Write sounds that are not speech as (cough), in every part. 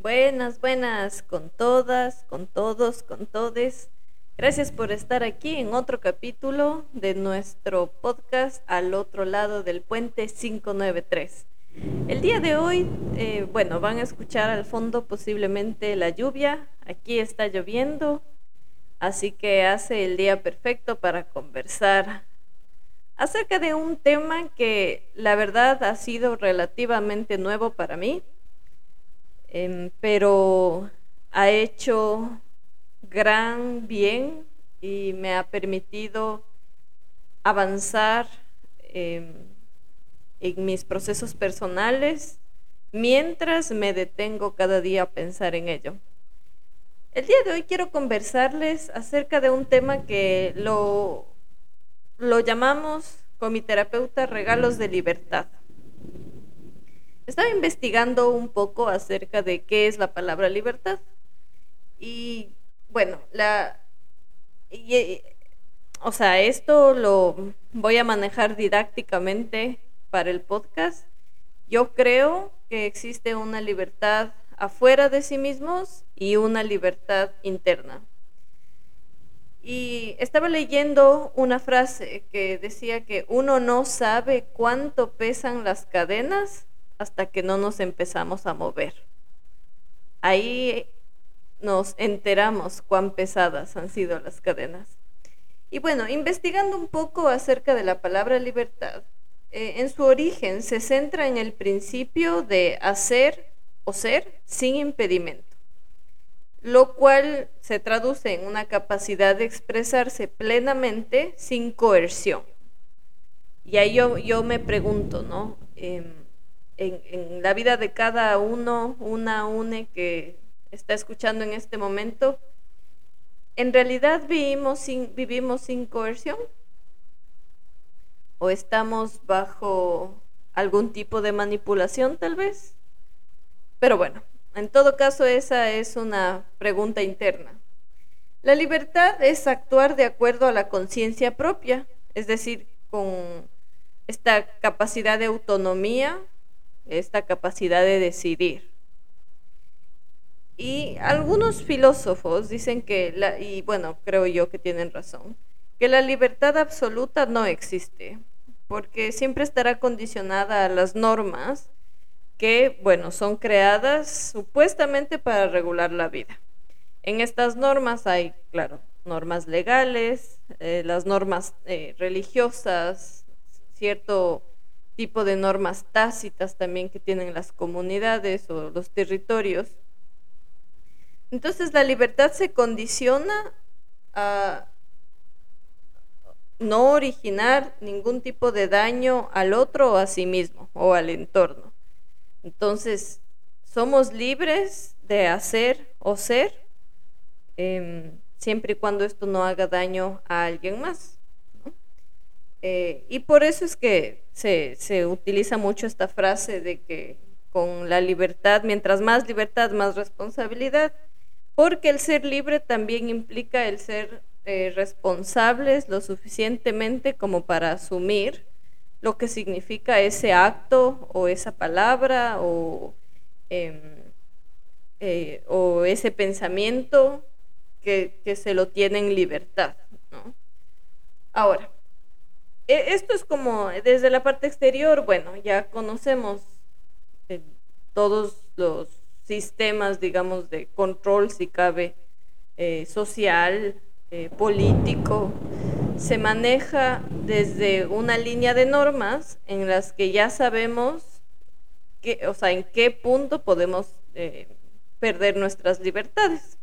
Buenas, buenas, con todas, con todos, con todes. Gracias por estar aquí en otro capítulo de nuestro podcast Al otro lado del puente 593. El día de hoy, eh, bueno, van a escuchar al fondo posiblemente la lluvia. Aquí está lloviendo, así que hace el día perfecto para conversar acerca de un tema que la verdad ha sido relativamente nuevo para mí, em, pero ha hecho gran bien y me ha permitido avanzar em, en mis procesos personales mientras me detengo cada día a pensar en ello. El día de hoy quiero conversarles acerca de un tema que lo lo llamamos con mi terapeuta regalos de libertad. Estaba investigando un poco acerca de qué es la palabra libertad. Y bueno, la o sea, esto lo voy a manejar didácticamente para el podcast. Yo creo que existe una libertad afuera de sí mismos y una libertad interna. Y estaba leyendo una frase que decía que uno no sabe cuánto pesan las cadenas hasta que no nos empezamos a mover. Ahí nos enteramos cuán pesadas han sido las cadenas. Y bueno, investigando un poco acerca de la palabra libertad, eh, en su origen se centra en el principio de hacer o ser sin impedimento lo cual se traduce en una capacidad de expresarse plenamente sin coerción. Y ahí yo, yo me pregunto, ¿no? Em, en, la vida de cada uno, una, une que está escuchando en este momento, ¿en realidad vivimos sin, vivimos sin coerción? ¿O estamos bajo algún tipo de manipulación tal vez? Pero bueno, en todo caso, esa es una pregunta interna. La libertad es actuar de acuerdo a la conciencia propia, es decir, con esta capacidad de autonomía, esta capacidad de decidir. Y algunos filósofos dicen que, la, y bueno, creo yo que tienen razón, que la libertad absoluta no existe, porque siempre estará condicionada a las normas que, bueno, son creadas supuestamente para regular la vida. En estas normas hay, claro, normas legales, eh, las normas eh, religiosas, cierto tipo de normas tácitas también que tienen las comunidades o los territorios. Entonces la libertad se condiciona a no originar ningún tipo de daño al otro o a sí mismo o al entorno. Entonces, somos libres de hacer o ser, em, siempre y cuando esto no haga daño a alguien más. Eh, y por eso es que se, se utiliza mucho esta frase de que con la libertad, mientras más libertad, más responsabilidad, porque el ser libre también implica el ser eh, responsables lo suficientemente como para asumir lo que significa ese acto o esa palabra o, em, eh, o ese pensamiento que, se lo tiene en libertad. Ahora, e, esto es como desde la parte exterior, bueno, ya conocemos eh, todos los sistemas, digamos, de control, si cabe, eh, social, político, se maneja desde una línea de normas en las que ya sabemos que, o sea, en qué punto podemos eh, perder nuestras libertades.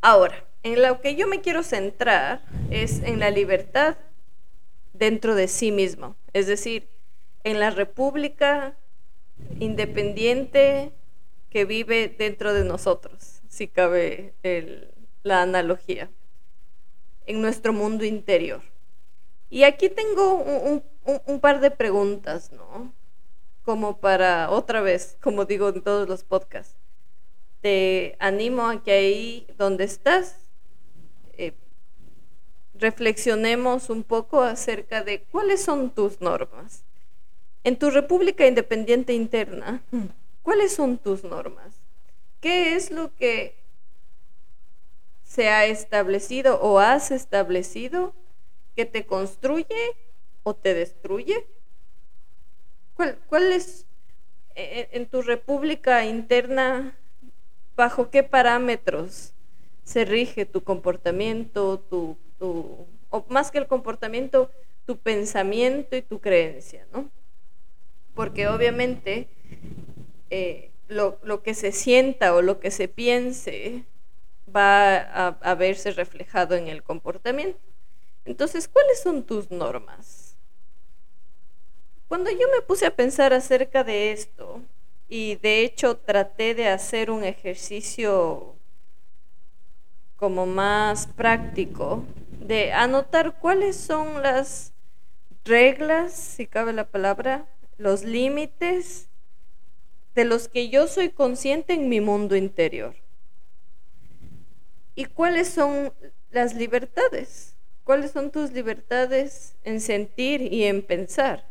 Ahora, en lo que yo me quiero centrar es en la libertad dentro de sí mismo, es decir, en la república independiente que vive dentro de nosotros, si cabe la analogía en nuestro mundo interior. Y aquí tengo un, par de preguntas, ¿no? Como para, otra vez, como digo en todos los podcasts, te animo a que ahí donde estás, reflexionemos un poco acerca de cuáles son tus normas. En tu República Independiente Interna, ¿cuáles son tus normas? ¿Qué es lo que se ha establecido o has establecido que te construye o te destruye? ¿Cuál, es e, e, en tu república interna, bajo qué parámetros se rige tu comportamiento, tu, tu, o más que el comportamiento, tu pensamiento y tu creencia, ¿no? Porque obviamente eh, lo, lo, que se sienta o lo que se piense va a, a verse reflejado en el comportamiento. Entonces, ¿cuáles son tus normas? Cuando yo me puse a pensar acerca de esto, y de hecho traté de hacer un ejercicio como más práctico, de anotar cuáles son las reglas, si cabe la palabra, los límites de los que yo soy consciente en mi mundo interior. ¿Y cuáles son las libertades? ¿Cuáles son tus libertades en sentir y en pensar?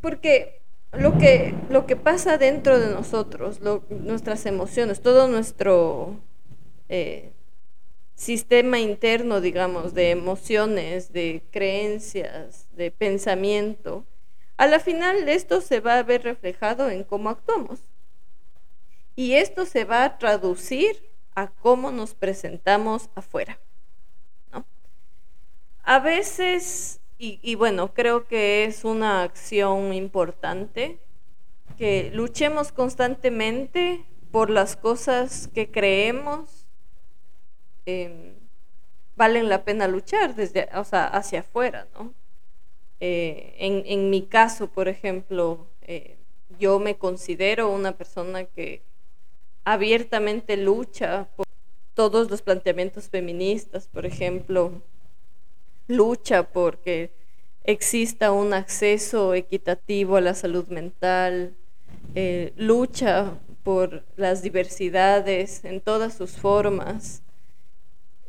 Porque lo que, lo que pasa dentro de nosotros, nuestras emociones, todo nuestro eh, sistema interno, digamos, de emociones, de creencias, de pensamiento, a la final esto se va a ver reflejado en cómo actuamos. Y esto se va a traducir a cómo nos presentamos afuera. A veces, y, y bueno, creo que es una acción importante, que luchemos constantemente por las cosas que creemos em, valen la pena luchar desde, o sea, hacia afuera, ¿no? Eh, en, en, mi caso, por ejemplo, eh, yo me considero una persona que abiertamente lucha por todos los planteamientos feministas, por ejemplo, lucha porque exista un acceso equitativo a la salud mental, eh, lucha por las diversidades en todas sus formas.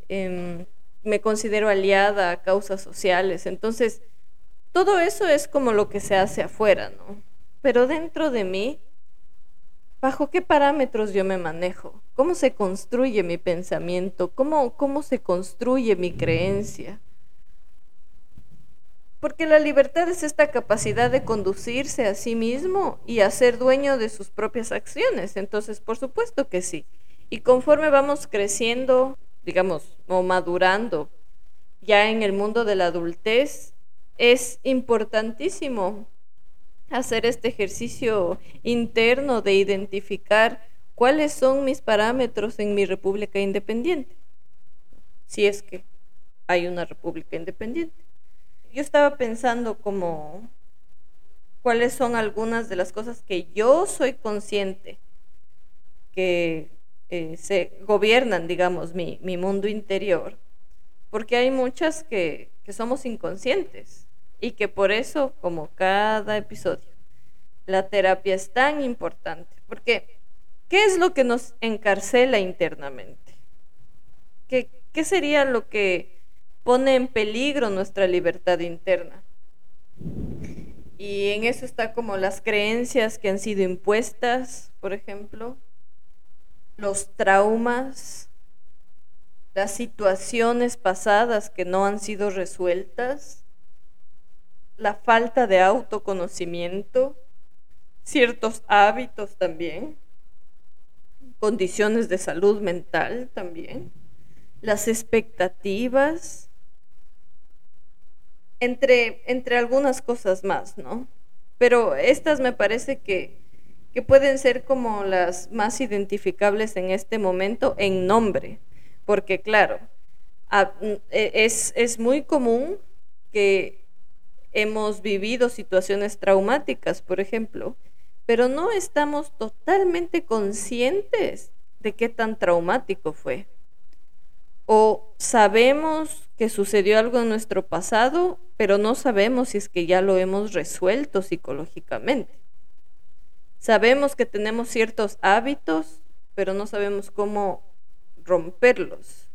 Em, me considero aliada a causas sociales. Entonces, todo eso es como lo que se hace afuera, ¿no? Pero dentro de mí ¿Bajo qué parámetros yo me manejo? ¿Cómo se construye mi pensamiento? ¿Cómo, cómo se construye mi creencia? Porque la libertad es esta capacidad de conducirse a sí mismo y a ser dueño de sus propias acciones. Entonces, por supuesto que sí. Y conforme vamos creciendo, digamos, o madurando ya en el mundo de la adultez, es importantísimo hacer este ejercicio interno de identificar cuáles son mis parámetros en mi república independiente, si es que hay una república independiente. Yo estaba pensando como cuáles son algunas de las cosas que yo soy consciente que eh, se gobiernan, digamos, mi, mi, mundo interior, porque hay muchas que, que somos inconscientes y que por eso, como cada episodio, la terapia es tan importante. Porque, ¿qué es lo que nos encarcela internamente? ¿Qué, qué sería lo que pone en peligro nuestra libertad interna? Y en eso está como las creencias que han sido impuestas, por ejemplo, los traumas, las situaciones pasadas que no han sido resueltas, la falta de autoconocimiento, ciertos hábitos también, condiciones de salud mental también, las expectativas, entre, entre algunas cosas más, ¿no? Pero estas me parece que, que pueden ser como las más identificables en este momento en nombre, porque claro, e, es, es muy común que hemos vivido situaciones traumáticas, por ejemplo, pero no estamos totalmente conscientes de qué tan traumático fue. O sabemos que sucedió algo en nuestro pasado, pero no sabemos si es que ya lo hemos resuelto psicológicamente. Sabemos que tenemos ciertos hábitos, pero no sabemos cómo romperlos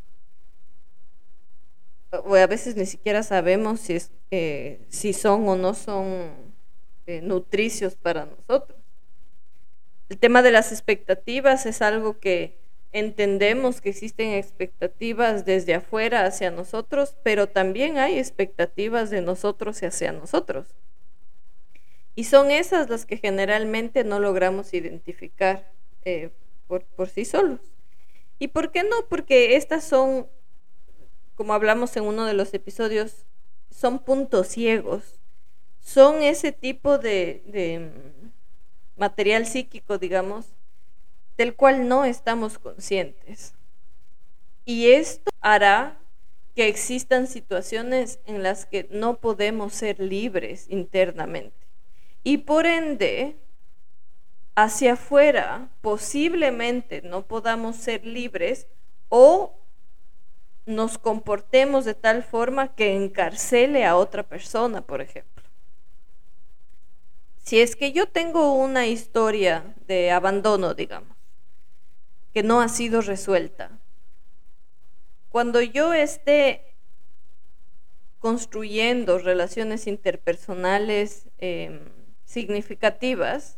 o a veces ni siquiera sabemos si, eh, son o no son eh, nutricios para nosotros. El tema de las expectativas es algo que entendemos que existen expectativas desde afuera hacia nosotros, pero también hay expectativas de nosotros hacia nosotros. Y son esas las que generalmente no logramos identificar eh, por, sí solos. ¿Y por qué no? Porque estas son, como hablamos en uno de los episodios, son puntos ciegos. Son ese tipo de, de mm, material psíquico, digamos, del cual no estamos conscientes. Y esto hará que existan situaciones en las que no podemos ser libres internamente. Y por ende, hacia afuera posiblemente no podamos ser libres o nos comportemos de tal forma que encarcele a otra persona, por ejemplo. Si es que yo tengo una historia de abandono, digamos, que no ha sido resuelta, cuando yo esté construyendo relaciones interpersonales em, significativas,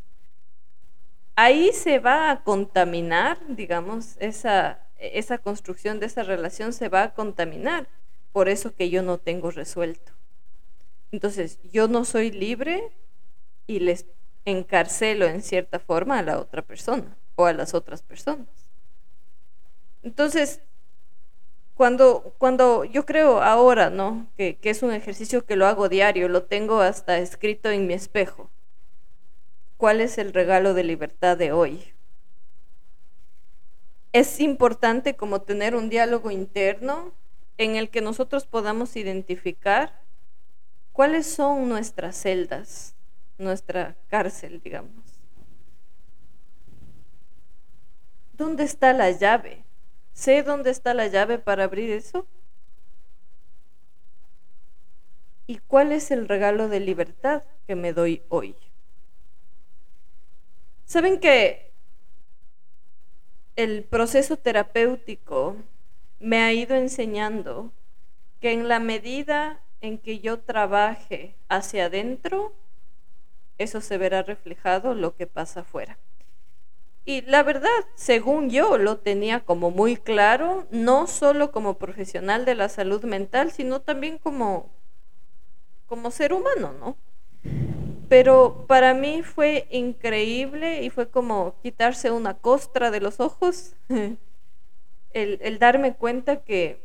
ahí se va a contaminar, digamos, esa, esa construcción de esa relación se va a contaminar por eso que yo no tengo resuelto. Entonces, yo no soy libre y les encarcelo en cierta forma a la otra persona o a las otras personas. Entonces, cuando, cuando yo creo ahora, ¿no? Que, que es un ejercicio que lo hago diario, lo tengo hasta escrito en mi espejo. ¿Cuál es el regalo de libertad de hoy? Es importante como tener un diálogo interno en el que nosotros podamos identificar cuáles son nuestras celdas, nuestra cárcel, digamos. ¿Dónde está la llave? ¿Sé dónde está la llave para abrir eso? ¿Y cuál es el regalo de libertad que me doy hoy? Saben que el proceso terapéutico me ha ido enseñando que en la medida en que yo trabaje hacia adentro, eso se verá reflejado lo que pasa afuera. Y la verdad, según yo lo tenía como muy claro, no solo como profesional de la salud mental, sino también como, como ser humano, ¿no? Pero para mí fue increíble y fue como quitarse una costra de los ojos, (laughs) el, el darme cuenta que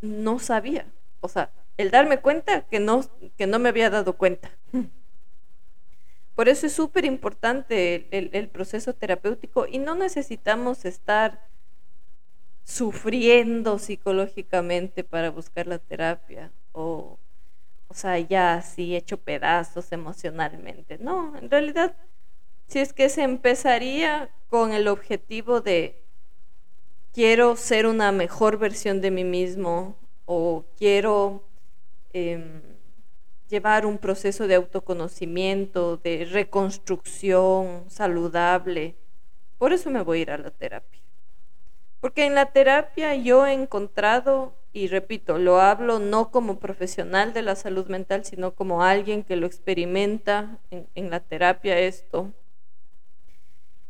no sabía, o sea, el darme cuenta que no, que no me había dado cuenta. (laughs) Por eso es súper importante el, proceso terapéutico y no necesitamos estar sufriendo psicológicamente para buscar la terapia o, o sea, ya así hecho pedazos emocionalmente. No, en realidad, si es que se empezaría con el objetivo de quiero ser una mejor versión de mí mismo o quiero... Em, llevar un proceso de autoconocimiento, de reconstrucción saludable. Por eso me voy a ir a la terapia. Porque en la terapia yo he encontrado, y repito, lo hablo no como profesional de la salud mental, sino como alguien que lo experimenta en, la terapia esto.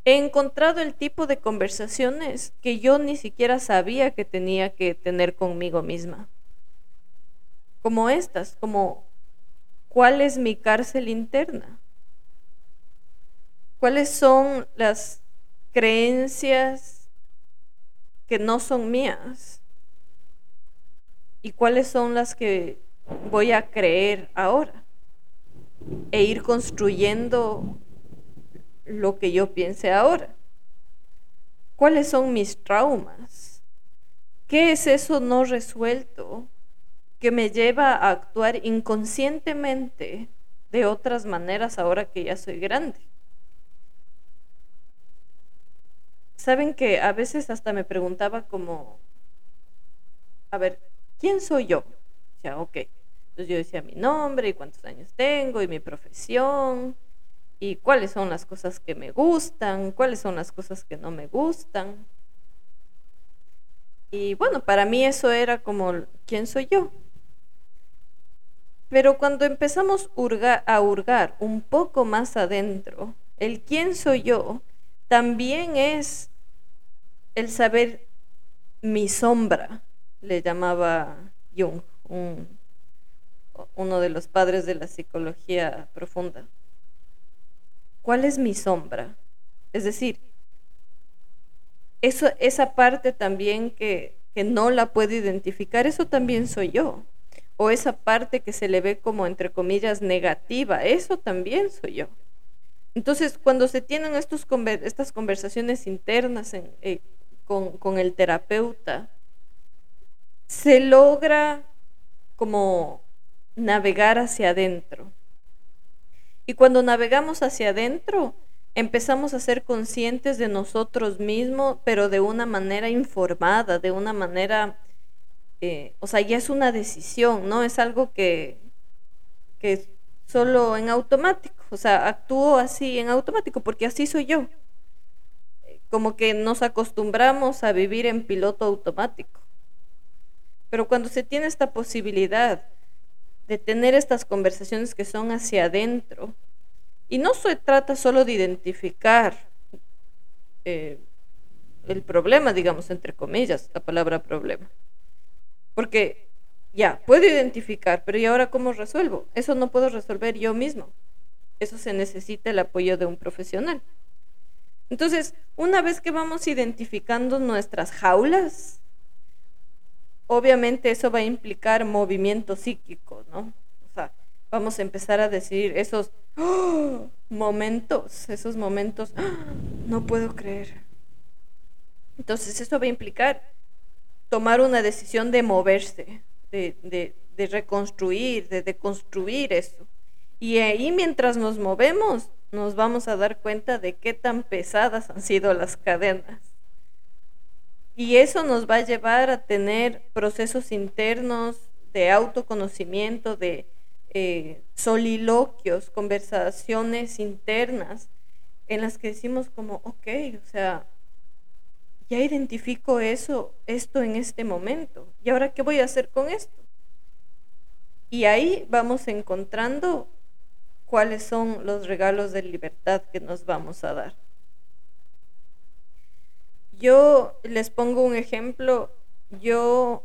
He encontrado el tipo de conversaciones que yo ni siquiera sabía que tenía que tener conmigo misma. Como estas, como ¿Cuál es mi cárcel interna? ¿Cuáles son las creencias que no son mías? ¿Y cuáles son las que voy a creer ahora? E ir construyendo lo que yo piense ahora. ¿Cuáles son mis traumas? ¿Qué es eso no resuelto que me lleva a actuar inconscientemente de otras maneras ahora que ya soy grande. Saben que a veces hasta me preguntaba como, a ver, ¿quién soy yo? O sea, ok. Entonces yo decía mi nombre y cuántos años tengo y mi profesión y cuáles son las cosas que me gustan, cuáles son las cosas que no me gustan. Y bueno, para mí eso era como, ¿quién soy yo? Pero cuando empezamos a hurgar un poco más adentro, El quién soy yo también es el saber mi sombra, le llamaba Jung, uno de los padres de la psicología profunda. ¿Cuál es mi sombra? Es decir, eso, esa parte también que, que no la puedo identificar, eso también soy yo. O esa parte que se le ve como, entre comillas, negativa, eso también soy yo. Entonces, cuando se tienen estos, estas conversaciones internas eh, con, el terapeuta, se logra como navegar hacia adentro. Y cuando navegamos hacia adentro, empezamos a ser conscientes de nosotros mismos, pero de una manera informada, de una manera, eh, o sea, ya es una decisión, ¿no? Es algo que, que solo en automático, o sea, actúo así en automático porque así soy yo. Como que nos acostumbramos a vivir en piloto automático. Pero cuando se tiene esta posibilidad de tener estas conversaciones que son hacia adentro, y no se trata solo de identificar eh, el problema, digamos, entre comillas, la palabra problema. Porque ya, puedo identificar, pero ¿y ahora cómo resuelvo? Eso no puedo resolver yo mismo. Eso se necesita el apoyo de un profesional. Entonces, una vez que vamos identificando nuestras jaulas, obviamente eso va a implicar movimiento psíquico, ¿no? O sea, vamos a empezar a decir esos ¡oh! momentos, esos momentos, ¡ah! no puedo creer. Entonces, eso va a implicar tomar una decisión de moverse, de, reconstruir, de, de construir eso. Y ahí mientras nos movemos, nos vamos a dar cuenta de qué tan pesadas han sido las cadenas. Y eso nos va a llevar a tener procesos internos de autoconocimiento, de eh, soliloquios, conversaciones internas, en las que decimos como, ok, o sea, ya identifico eso, esto en este momento. ¿Y ahora qué voy a hacer con esto? Y ahí vamos encontrando cuáles son los regalos de libertad que nos vamos a dar. Yo les pongo un ejemplo. Yo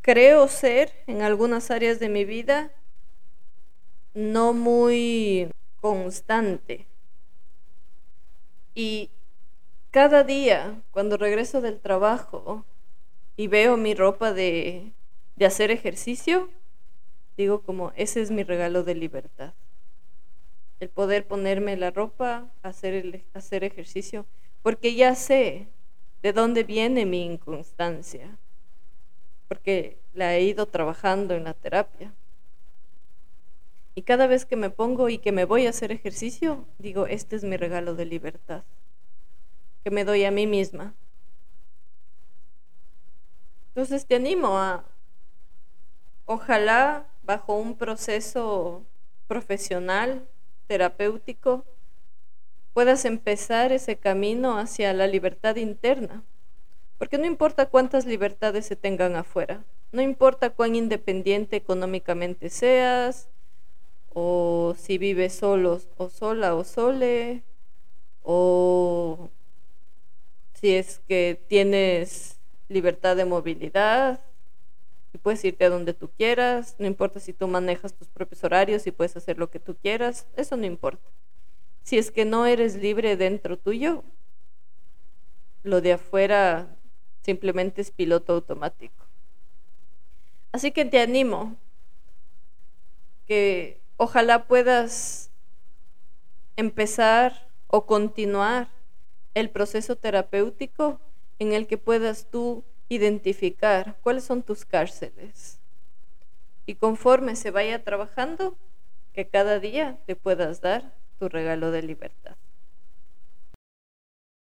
creo ser en algunas áreas de mi vida no muy constante. Y cada día, cuando regreso del trabajo y veo mi ropa de, hacer ejercicio, digo como, ese es mi regalo de libertad. El poder ponerme la ropa, hacer, el, hacer ejercicio, porque ya sé de dónde viene mi inconstancia, porque la he ido trabajando en la terapia. Y cada vez que me pongo y que me voy a hacer ejercicio, digo, este es mi regalo de libertad que me doy a mí misma. Entonces te animo a, ojalá bajo un proceso profesional, terapéutico, puedas empezar ese camino hacia la libertad interna. Porque no importa cuántas libertades se tengan afuera, no importa cuán independiente económicamente seas, o si vives solos o sola o sole, o si es que tienes libertad de movilidad y puedes irte a donde tú quieras, no importa si tú manejas tus propios horarios y puedes hacer lo que tú quieras, eso no importa. Si es que no eres libre dentro tuyo, lo de afuera simplemente es piloto automático. Así que te animo que ojalá puedas empezar o continuar el proceso terapéutico en el que puedas tú identificar cuáles son tus cárceles. Y conforme se vaya trabajando, que cada día te puedas dar tu regalo de libertad.